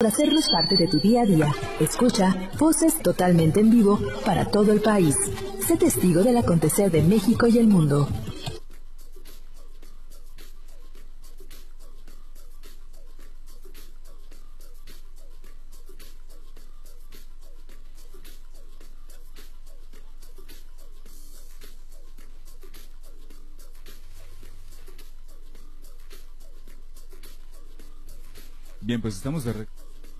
Para hacernos parte de tu día a día, escucha voces totalmente en vivo para todo el país. Sé testigo del acontecer de México y el mundo. Bien, pues estamos de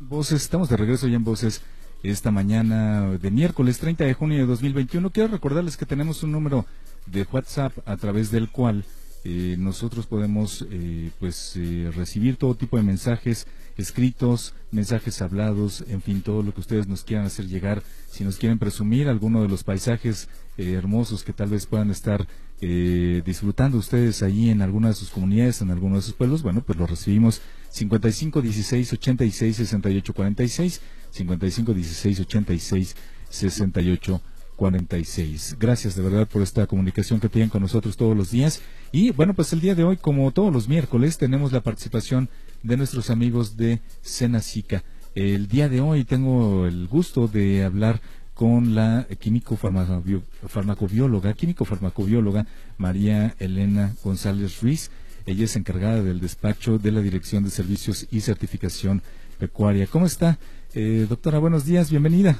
voces, estamos de regreso ya en voces esta mañana de miércoles 30 de junio de 2021. Quiero recordarles que tenemos un número de WhatsApp a través del cual eh, nosotros podemos eh, pues eh, recibir todo tipo de mensajes escritos, mensajes hablados, en fin, todo lo que ustedes nos quieran hacer llegar. Si nos quieren presumir alguno de los paisajes hermosos que tal vez puedan estar disfrutando ustedes ahí en alguna de sus comunidades, en alguno de sus pueblos, bueno, pues lo recibimos 55 16 86 68 46, 55 16 86 68 46. Gracias de verdad por esta comunicación que tienen con nosotros todos los días. Y bueno, pues el día de hoy, como todos los miércoles, tenemos la participación de nuestros amigos de Senacica. El día de hoy tengo el gusto de hablar con la químico farmacobióloga, químico farmacobióloga María Elena González Ruiz. Ella es encargada del despacho de la Dirección de Servicios y Certificación Pecuaria. ¿Cómo está? Eh, doctora, buenos días, bienvenida.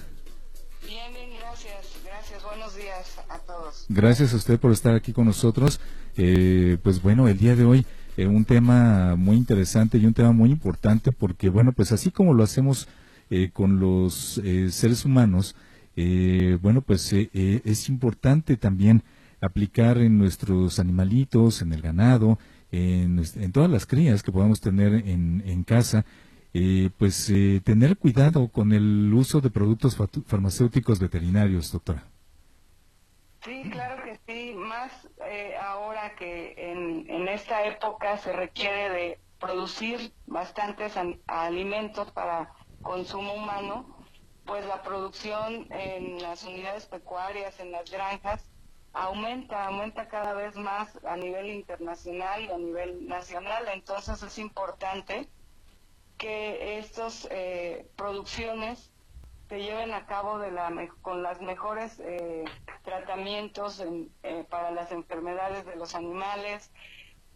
Bien, bien, gracias, gracias, buenos días a todos. Gracias a usted por estar aquí con nosotros. Eh, pues bueno, el día de hoy eh, un tema muy interesante y un tema muy importante porque bueno, pues así como lo hacemos con los seres humanos, bueno, pues es importante también aplicar en nuestros animalitos, en el ganado, en, todas las crías que podamos tener en, en casa, eh, pues eh, tener cuidado con el uso de productos farmacéuticos veterinarios, doctora. Sí, claro que sí, más eh, ahora que en, en esta época se requiere de producir bastantes alimentos para consumo humano, pues la producción en las unidades pecuarias, en las granjas, aumenta, aumenta cada vez más a nivel internacional y a nivel nacional. Entonces es importante que estas eh, producciones se lleven a cabo de la, con las mejores eh, tratamientos eh, para las enfermedades de los animales,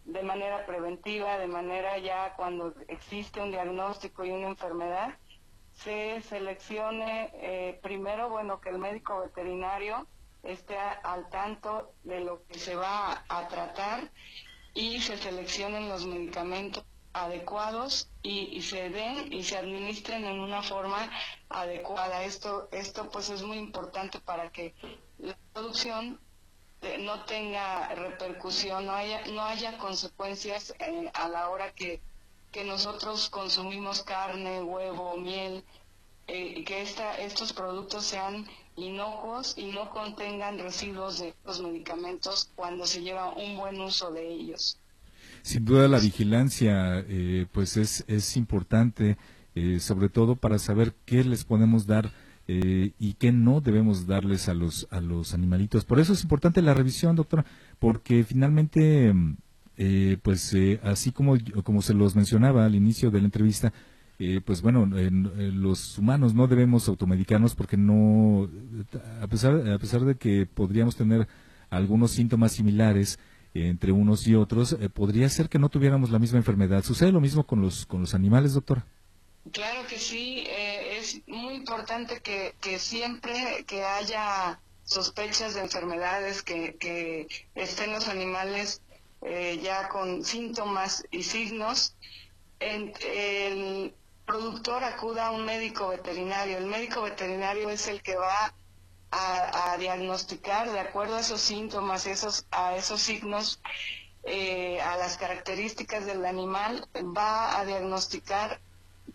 de manera preventiva, de manera ya cuando existe un diagnóstico y una enfermedad, se seleccione primero, bueno, que el médico veterinario esté al tanto de lo que se va a tratar y se seleccionen los medicamentos adecuados y, se den y se administren en una forma adecuada. Esto, esto pues es muy importante para que la producción eh, no tenga repercusión, no haya, no haya consecuencias eh, a la hora que, que nosotros consumimos carne, huevo, miel, eh, que esta, estos productos sean y no contengan residuos de los medicamentos cuando se lleva un buen uso de ellos. Sin duda la vigilancia eh, pues es, es importante, eh, sobre todo para saber qué les podemos dar eh, y qué no debemos darles a los, a los animalitos. Por eso es importante la revisión, doctora, porque finalmente, pues así como, como se los mencionaba al inicio de la entrevista, eh, pues bueno, los humanos no debemos automedicarnos porque no, a pesar, a pesar de que podríamos tener algunos síntomas similares entre unos y otros, eh, podría ser que no tuviéramos la misma enfermedad. ¿Sucede lo mismo con los, con los animales, doctora? Claro que sí, eh, es muy importante que, que siempre que haya sospechas de enfermedades, que, estén los animales ya con síntomas y signos, en, el, productor acuda a un médico veterinario. El médico veterinario es el que va a, diagnosticar de acuerdo a esos síntomas, esos, a esos signos, eh, a las características del animal, va a diagnosticar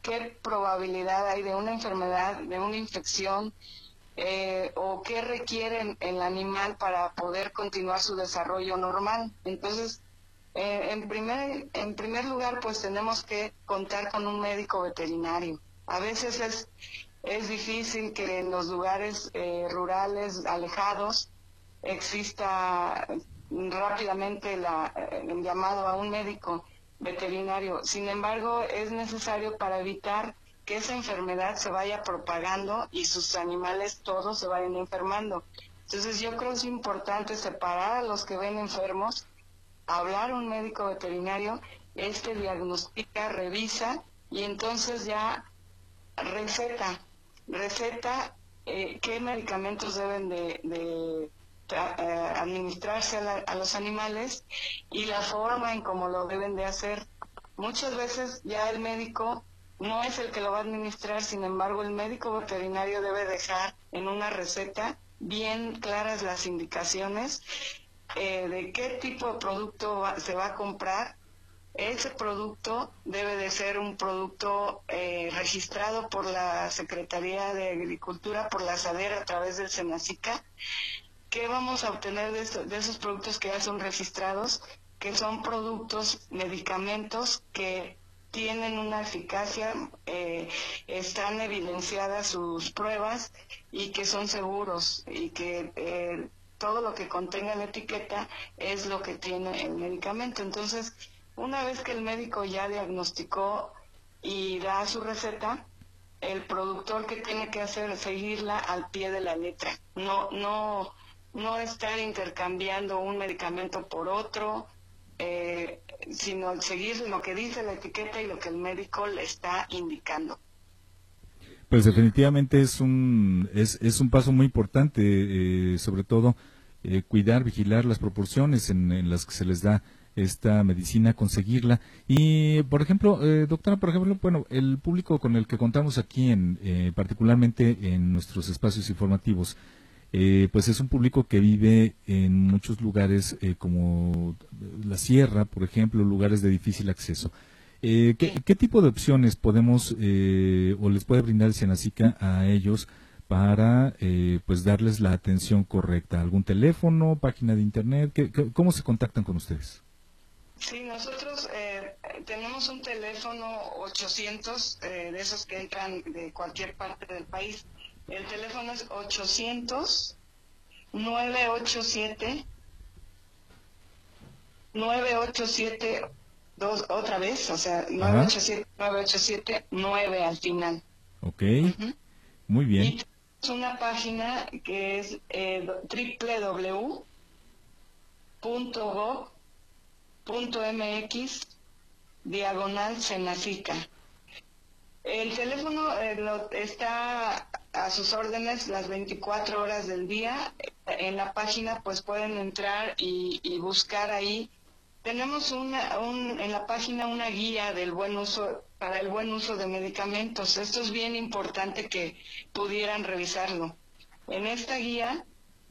qué probabilidad hay de una enfermedad, de una infección, eh, o qué requiere el animal para poder continuar su desarrollo normal. Entonces, eh, en, primer, en primer lugar, pues tenemos que contar con un médico veterinario. A veces es, es difícil que en los lugares eh, rurales alejados exista rápidamente la, eh, el llamado a un médico veterinario. Sin embargo, es necesario para evitar que esa enfermedad se vaya propagando y sus animales todos se vayan enfermando. Entonces yo creo que es importante separar a los que ven enfermos, hablar a un médico veterinario, este diagnostica, revisa y entonces ya receta, receta eh, qué medicamentos deben de, eh, administrarse a, los animales y la forma en cómo lo deben de hacer. Muchas veces ya el médico no es el que lo va a administrar, sin embargo el médico veterinario debe dejar en una receta bien claras las indicaciones eh, de qué tipo de producto se va a comprar ese producto debe de ser un producto eh, registrado por la Secretaría de Agricultura, por la SADER a través del SENACICA. ¿Qué vamos a obtener de, esos productos que ya son registrados? Que son productos, medicamentos que tienen una eficacia, eh, están evidenciadas sus pruebas y que son seguros y que eh, todo lo que contenga la etiqueta es lo que tiene el medicamento. Entonces, una vez que el médico ya diagnosticó y da su receta, el productor que tiene que hacer es seguirla al pie de la letra. No, no, no estar intercambiando un medicamento por otro, eh, sino seguir lo que dice la etiqueta y lo que el médico le está indicando. Pues definitivamente es un es, es un paso muy importante, eh, sobre todo eh, cuidar, vigilar las proporciones en, las que se les da esta medicina, conseguirla. Y, por ejemplo, eh, doctora, por ejemplo, bueno, el público con el que contamos aquí, en, eh, particularmente en nuestros espacios informativos, eh, pues es un público que vive en muchos lugares como la sierra, por ejemplo, lugares de difícil acceso. ¿Qué, ¿qué, tipo de opciones podemos o les puede brindar el Senacica a ellos para pues darles la atención correcta? ¿Algún teléfono, página de internet? cómo se contactan con ustedes? Sí, nosotros eh, tenemos un teléfono 800 eh, de esos que entran de cualquier parte del país. El teléfono es 800 987 987 dos otra vez, o sea, 987 987 9 al final. Ok. Muy bien. Y tenemos una página que es eh, www.gov mx diagonal Senacica. El teléfono eh, está a sus órdenes las 24 horas del día. En la página pues pueden entrar y, buscar ahí. Tenemos una, en la página una guía del buen uso para el buen uso de medicamentos. Esto es bien importante que pudieran revisarlo. En esta guía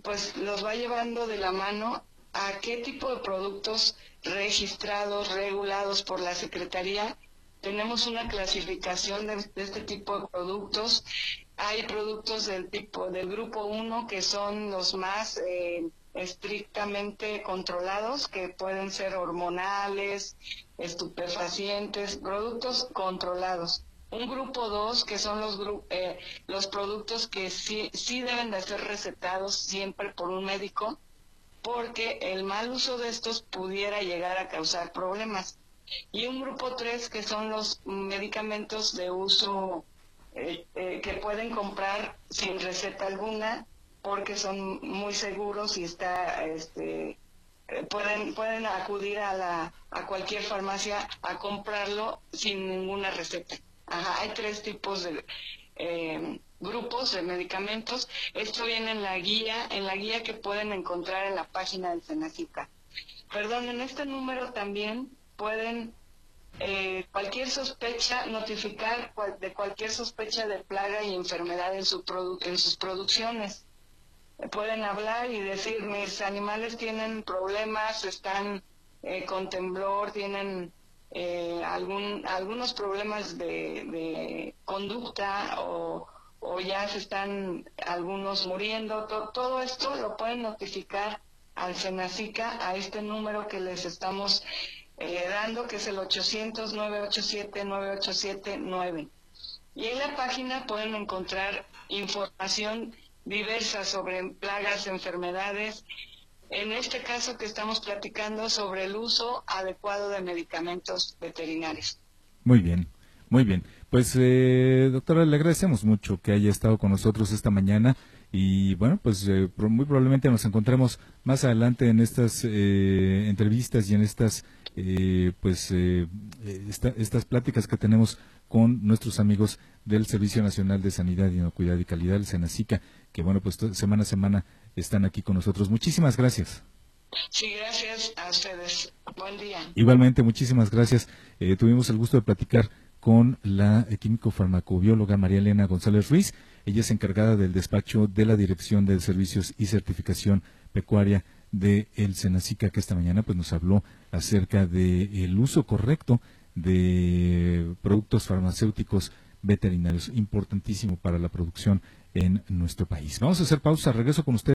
pues los va llevando de la mano a qué tipo de productos registrados, regulados por la Secretaría. Tenemos una clasificación de, este tipo de productos. Hay productos del tipo del grupo 1 que son los más eh, estrictamente controlados, que pueden ser hormonales, estupefacientes, productos controlados. Un grupo 2 que son los, eh, los productos que sí, sí deben de ser recetados siempre por un médico porque el mal uso de estos pudiera llegar a causar problemas. Y un grupo 3 que son los medicamentos de uso eh, eh, que pueden comprar sin receta alguna porque son muy seguros y está este eh, pueden pueden acudir a la a cualquier farmacia a comprarlo sin ninguna receta. Ajá, hay tres tipos de grupos de medicamentos. Esto viene en la guía, en la guía que pueden encontrar en la página del Senacica. Perdón, en este número también pueden eh, cualquier sospecha, notificar de cualquier sospecha de plaga y enfermedad en, su en sus producciones. Pueden hablar y decir, mis animales tienen problemas, están eh, con temblor, tienen eh, algún, algunos problemas de, de conducta o o ya se están algunos muriendo. todo esto lo pueden notificar al Senacica a este número que les estamos eh, dando, que es el 800-987-987-9. Y en la página pueden encontrar información diversa sobre plagas, enfermedades, en este caso que estamos platicando sobre el uso adecuado de medicamentos veterinarios. Muy bien. Muy bien, Pues, eh, doctora, le agradecemos mucho que haya estado con nosotros esta mañana y bueno, pues eh, muy probablemente nos encontremos más adelante en estas eh, entrevistas y en estas pues estas pláticas que tenemos con nuestros amigos del Servicio Nacional de Sanidad, Inocuidad y Calidad, el SENACICA, que bueno, pues semana a semana están aquí con nosotros. Muchísimas gracias. Sí, gracias a ustedes. Buen día. Igualmente, muchísimas gracias. tuvimos el gusto de platicar con la químico farmacobióloga María Elena González Ruiz. Ella es encargada del despacho de la Dirección de Servicios y Certificación Pecuaria de el Senacica, que esta mañana pues nos habló acerca del uso correcto de productos farmacéuticos veterinarios, importantísimo para la producción en nuestro país. Vamos a hacer pausa, regreso con usted.